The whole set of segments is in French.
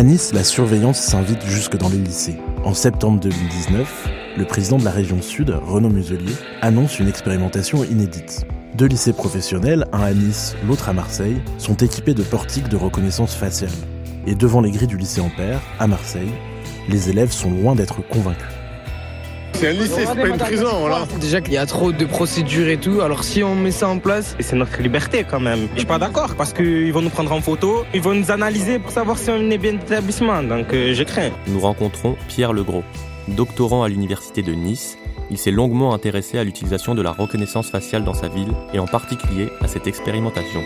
À Nice, la surveillance s'invite jusque dans les lycées. En septembre 2019, le président de la région Sud, Renaud Muselier, annonce une expérimentation inédite. Deux lycées professionnels, un à Nice, l'autre à Marseille, sont équipés de portiques de reconnaissance faciale. Et devant les grilles du lycée Ampère, à Marseille, les élèves sont loin d'être convaincus. C'est un lycée, c'est pas une prison, voilà. Déjà qu'il y a trop de procédures et tout, alors si on met ça en place... Et c'est notre liberté quand même. Je suis pas d'accord parce qu'ils vont nous prendre en photo, ils vont nous analyser pour savoir si on est bien d'établissement, donc euh, je crains. Nous rencontrons Pierre Legros, doctorant à l'université de Nice. Il s'est longuement intéressé à l'utilisation de la reconnaissance faciale dans sa ville et en particulier à cette expérimentation.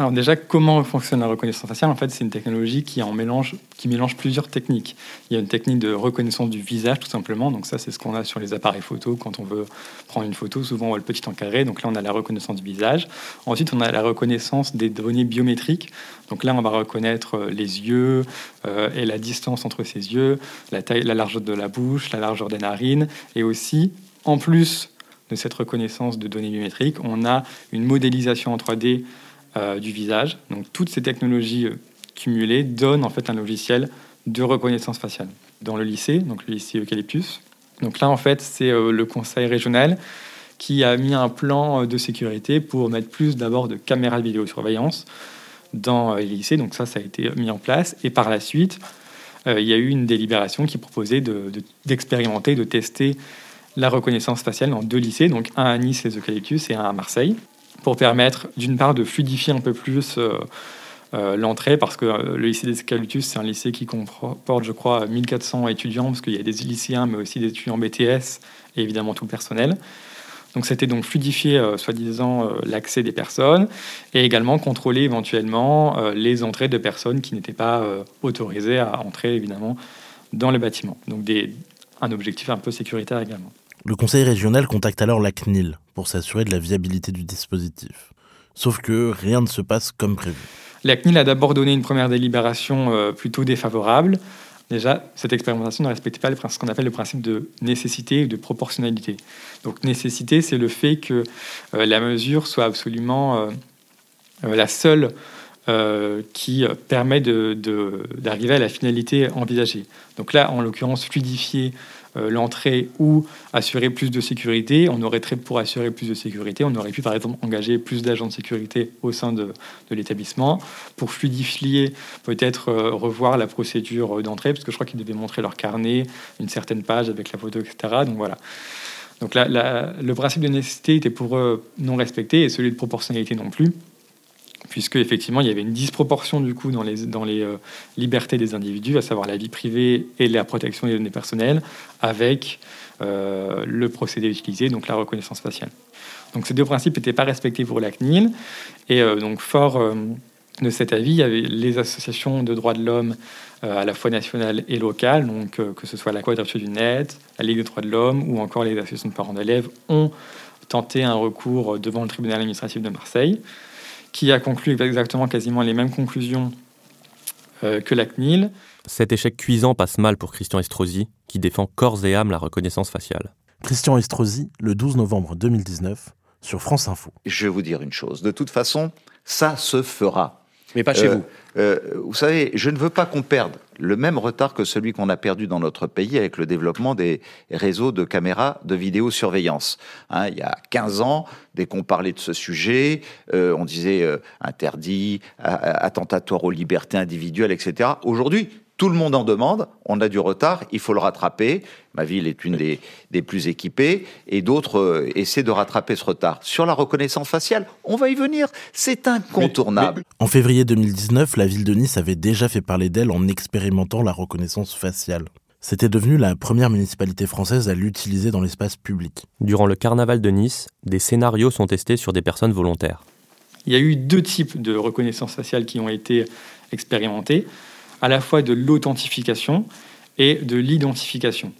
Alors déjà, comment fonctionne la reconnaissance faciale? En fait, c'est une technologie qui, en mélange, qui mélange plusieurs techniques. Il y a une technique de reconnaissance du visage, tout simplement. Donc ça, c'est ce qu'on a sur les appareils photo. Quand on veut prendre une photo, souvent, on voit le petit encadré. Donc là, on a la reconnaissance du visage. Ensuite, on a la reconnaissance des données biométriques. Donc là, on va reconnaître les yeux euh, et la distance entre ces yeux, la taille, la largeur de la bouche, la largeur des narines. Et aussi, en plus de cette reconnaissance de données biométriques, on a une modélisation en 3D euh, du visage. Donc toutes ces technologies euh, cumulées donnent en fait un logiciel de reconnaissance faciale. Dans le lycée, donc le lycée Eucalyptus. Donc là en fait c'est euh, le conseil régional qui a mis un plan de sécurité pour mettre plus d'abord de caméras de vidéosurveillance dans les lycées. Donc ça, ça a été mis en place. Et par la suite, il y a eu une délibération qui proposait d'expérimenter, de, de, tester la reconnaissance faciale dans deux lycées, donc un à Nice, les Eucalyptus, et un à Marseille pour permettre d'une part de fluidifier un peu plus euh, euh, l'entrée, parce que euh, le lycée des Eucalyptus, c'est un lycée qui comporte, je crois, 1400 étudiants, parce qu'il y a des lycéens, mais aussi des étudiants BTS, et évidemment tout le personnel. Donc c'était donc fluidifier, soi-disant, l'accès des personnes, et également contrôler éventuellement les entrées de personnes qui n'étaient pas autorisées à entrer, évidemment, dans le bâtiment. Donc un objectif un peu sécuritaire également. Le conseil régional contacte alors la CNIL pour s'assurer de la viabilité du dispositif. Sauf que rien ne se passe comme prévu. La CNIL a d'abord donné une première délibération euh, plutôt défavorable. Déjà, cette expérimentation ne respectait pas ce qu'on appelle le principe de nécessité ou de proportionnalité. Donc nécessité, c'est le fait que euh, la mesure soit absolument euh, la seule qui permet d'arriver à la finalité envisagée. Donc là, en l'occurrence, fluidifier l'entrée ou assurer plus de sécurité. On aurait très, pour assurer plus de sécurité, on aurait pu par exemple engager plus d'agents de sécurité au sein de, l'établissement pour fluidifier, peut-être euh, revoir la procédure d'entrée, parce que je crois qu'ils devaient montrer leur carnet, une certaine page avec la photo, etc. Donc voilà. Donc le principe de nécessité était pour eux non respecté et celui de proportionnalité non plus puisque effectivement il y avait une disproportion du coup dans les, dans les euh, libertés des individus, à savoir la vie privée et la protection des données personnelles, avec euh, le procédé utilisé, donc la reconnaissance faciale. Donc ces deux principes n'étaient pas respectés pour la CNIL, et euh, donc fort, de cet avis, il y avait les associations de droits de l'homme à la fois nationales et locales, donc que ce soit la Quadrature du Net, la Ligue des droits de l'homme ou encore les associations de parents d'élèves, ont tenté un recours devant le tribunal administratif de Marseille, qui a conclu exactement quasiment les mêmes conclusions que la CNIL. Cet échec cuisant passe mal pour Christian Estrosi, qui défend corps et âme la reconnaissance faciale. Christian Estrosi, le 12 novembre 2019, sur France Info. Je vais vous dire une chose. De toute façon, ça se fera. Mais pas chez Euh, vous. euh, vous savez, je ne veux pas qu'on perde le même retard que celui qu'on a perdu dans notre pays avec le développement des réseaux de caméras de vidéosurveillance. Hein, il y a 15 ans, dès qu'on parlait de ce sujet, euh, on disait euh, interdit, attentatoire aux libertés individuelles, etc. Aujourd'hui, tout le monde en demande, on a du retard, il faut le rattraper. Ma ville est une des, des plus équipées et d'autres euh, essaient de rattraper ce retard. Sur la reconnaissance faciale, on va y venir, c'est incontournable. En février 2019, la ville de Nice avait déjà fait parler d'elle en expérimentant la reconnaissance faciale. C'était devenu la première municipalité française à l'utiliser dans l'espace public. Durant le carnaval de Nice, des scénarios sont testés sur des personnes volontaires. Il y a eu deux types de reconnaissance faciale qui ont été expérimentés, à la fois de l'authentification et de l'identification.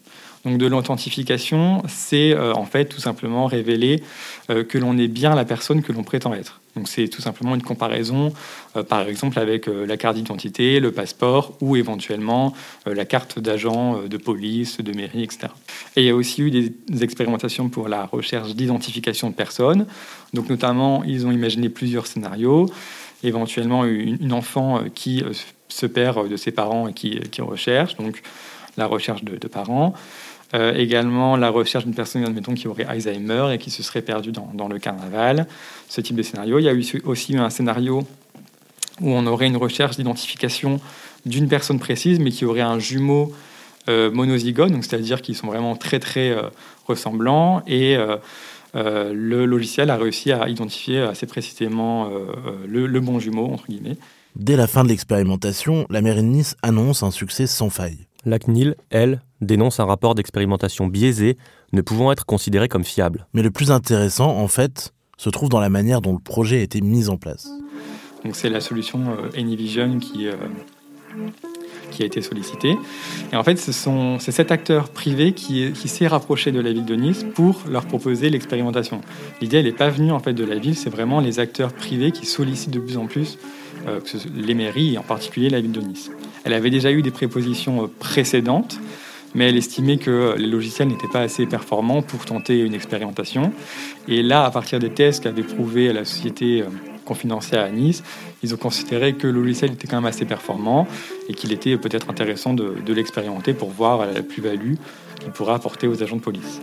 Donc de l'authentification, c'est euh, en fait tout simplement révéler euh, que l'on est bien la personne que l'on prétend être. Donc c'est tout simplement une comparaison, euh, par exemple avec la carte d'identité, le passeport ou éventuellement la carte d'agent de police, de mairie, etc. Et il y a aussi eu des, des expérimentations pour la recherche d'identification de personnes. Donc notamment, ils ont imaginé plusieurs scénarios, éventuellement une, enfant qui se perd de ses parents et qui, qui recherche, donc la recherche de, parents. Euh, également la recherche d'une personne, admettons, qui aurait Alzheimer et qui se serait perdue dans, dans le carnaval. Ce type de scénario. Il y a eu aussi un scénario où on aurait une recherche d'identification d'une personne précise, mais qui aurait un jumeau euh, monozygote, donc c'est-à-dire qu'ils sont vraiment très très euh, ressemblants et euh, le logiciel a réussi à identifier assez précisément le bon jumeau entre guillemets. Dès la fin de l'expérimentation, la mairie de Nice annonce un succès sans faille. La CNIL, elle, dénonce un rapport d'expérimentation biaisé, ne pouvant être considéré comme fiable. Mais le plus intéressant, en fait, se trouve dans la manière dont le projet a été mis en place. Donc c'est la solution euh, Anyvision qui, euh, qui a été sollicitée. Et en fait, ce c'est cet acteur privé qui, qui s'est rapproché de la ville de Nice pour leur proposer l'expérimentation. L'idée, elle n'est pas venue en fait de la ville, c'est vraiment les acteurs privés qui sollicitent de plus en plus euh, les mairies et en particulier la ville de Nice. Elle avait déjà eu des prépositions euh, précédentes, mais elle estimait que les logiciels n'étaient pas assez performants pour tenter une expérimentation. Et là, à partir des tests qu'avait prouvé la société euh, confidentielle à Nice, ils ont considéré que le logiciel était quand même assez performant et qu'il était peut-être intéressant de l'expérimenter pour voir la plus-value qu'il pourrait apporter aux agents de police.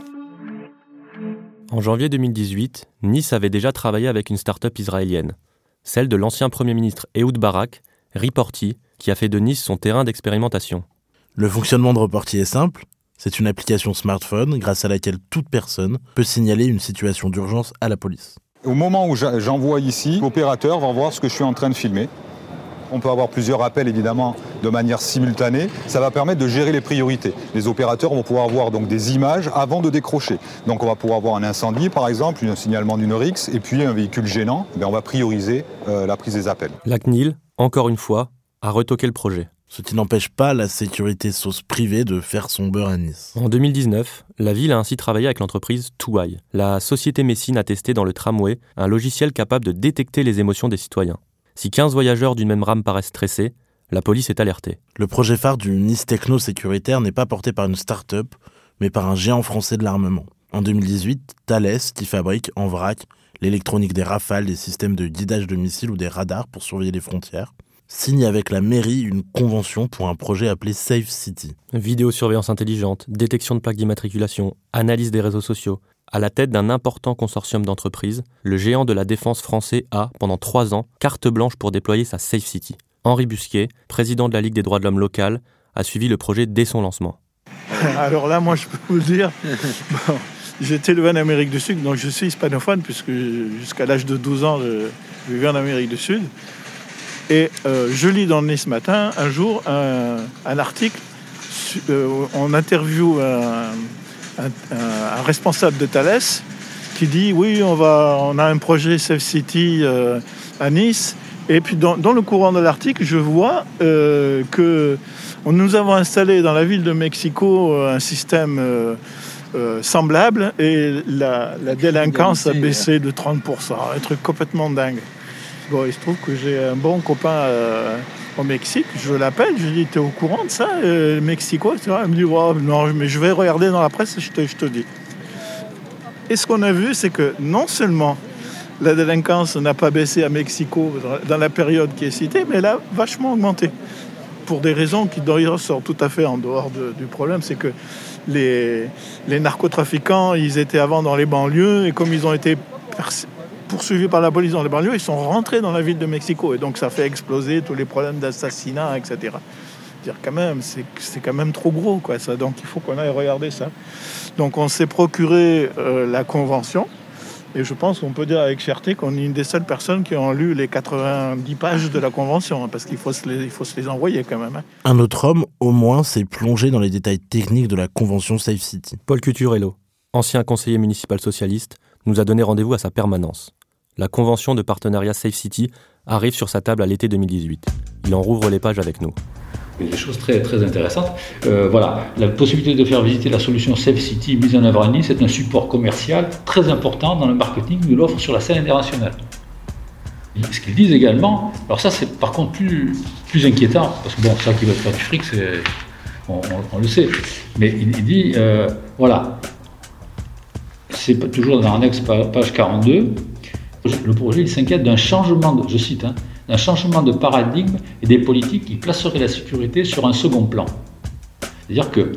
En janvier 2018, Nice avait déjà travaillé avec une start-up israélienne, celle de l'ancien Premier ministre Ehud Barak, Reporty, qui a fait de Nice son terrain d'expérimentation. Le fonctionnement de Reporty est simple. C'est une application smartphone grâce à laquelle toute personne peut signaler une situation d'urgence à la police. Au moment où j'envoie ici, l'opérateur va voir ce que je suis en train de filmer. On peut avoir plusieurs appels évidemment de manière simultanée. Ça va permettre de gérer les priorités. Les opérateurs vont pouvoir voir donc des images avant de décrocher. Donc on va pouvoir voir un incendie par exemple, un signalement d'une RIX et puis un véhicule gênant. Ben, on va prioriser euh, la prise des appels. La CNIL, encore une fois, a retoqué le projet. Ce qui n'empêche pas la sécurité sauce privée de faire son beurre à Nice. En 2019, la ville a ainsi travaillé avec l'entreprise Touai. La société Messine a testé dans le tramway un logiciel capable de détecter les émotions des citoyens. Si 15 voyageurs d'une même rame paraissent stressés, la police est alertée. Le projet phare du Nice Techno sécuritaire n'est pas porté par une start-up, mais par un géant français de l'armement. En 2018, Thales, qui fabrique en vrac l'électronique des rafales, des systèmes de guidage de missiles ou des radars pour surveiller les frontières, signe avec la mairie une convention pour un projet appelé Safe City. Vidéosurveillance intelligente, détection de plaques d'immatriculation, analyse des réseaux sociaux. À la tête d'un important consortium d'entreprises, le géant de la défense français a, pendant trois ans, carte blanche pour déployer sa Safe City. Henri Busquet, président de la Ligue des droits de l'homme locale, a suivi le projet dès son lancement. Alors là, moi, je peux vous le dire, bon, j'étais élevé en Amérique du Sud, donc je suis hispanophone, puisque jusqu'à l'âge de 12 ans, je vivais en Amérique du Sud. Et euh, je lis dans le Nice Matin, un jour, un, un article, euh, on interview un, un- un- un responsable de Thales qui dit, oui, on, va, on a un projet Safe City euh, à Nice, Et puis dans, dans le courant de l'article, je vois que nous avons installé dans la ville de Mexico un système euh, semblable et la, la délinquance a baissé de 30%. Un truc complètement dingue. Bon, il se trouve que j'ai un bon copain euh, au Mexique. Je l'appelle, je lui dis T'es au courant de ça, euh, Mexico etc. Il me dit Oh, Non, mais je vais regarder dans la presse et je te, dis. Et ce qu'on a vu, c'est que non seulement la délinquance n'a pas baissé à Mexico dans- la période qui est citée, mais elle a vachement augmenté. Pour des raisons qui d'ailleurs sortent tout à fait en dehors de- du problème, c'est que les, narcotrafiquants, ils étaient avant dans les banlieues, et comme ils ont été poursuivis par la police dans les banlieues, ils sont rentrés dans la ville de Mexico, et donc ça fait exploser tous les problèmes d'assassinat, etc. Dire quand même, c'est quand même trop gros, quoi, ça. Donc il faut qu'on aille regarder ça. Donc on s'est procuré euh, la convention. Et je pense qu'on peut dire avec fierté qu'on est une des seules personnes qui ont lu les 90 pages de la Convention, hein, parce qu'il faut, se les- il faut se les envoyer quand même. hein. Un autre homme, au moins, s'est plongé dans les détails techniques de la convention Safe City. Paul Cuturello, ancien conseiller municipal socialiste, nous a donné rendez-vous à sa permanence. La convention de partenariat Safe City arrive sur sa table à l'été 2018. Il en rouvre les pages avec nous. Des choses très, très intéressantes. Euh, voilà, la possibilité de faire visiter la solution Safe City mise en œuvre à Nice est un support commercial très important dans le marketing de l'offre sur la scène internationale. Ce qu'ils disent également, alors ça c'est par contre plus, inquiétant, parce que bon, ça qui va faire du fric, on, le sait, mais il, dit, euh, voilà, c'est toujours dans l'annexe pa- page 42, le projet s'inquiète d'un changement, de, je cite, hein, d'un changement de paradigme et des politiques qui placeraient la sécurité sur un second plan. C'est-à-dire que,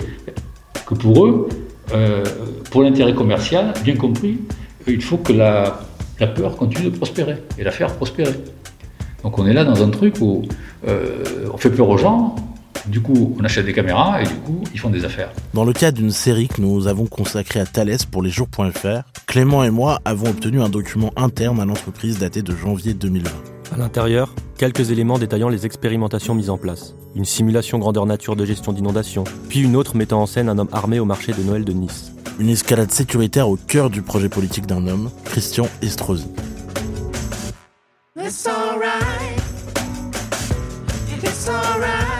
pour eux, euh, pour l'intérêt commercial, bien compris, il faut que la, la peur continue de prospérer et la faire prospérer. Donc on est là dans un truc où euh, on fait peur aux gens, du coup on achète des caméras et du coup ils font des affaires. Dans le cadre d'une série que nous avons consacrée à Thales pour les jours.fr, Clément et moi avons obtenu un document interne à l'entreprise daté de janvier 2020. À l'intérieur, quelques éléments détaillant les expérimentations mises en place. Une simulation grandeur nature de gestion d'inondation, puis une autre mettant en scène un homme armé au marché de Noël de Nice. Une escalade sécuritaire au cœur du projet politique d'un homme, Christian Estrosi. It's alright. It's alright.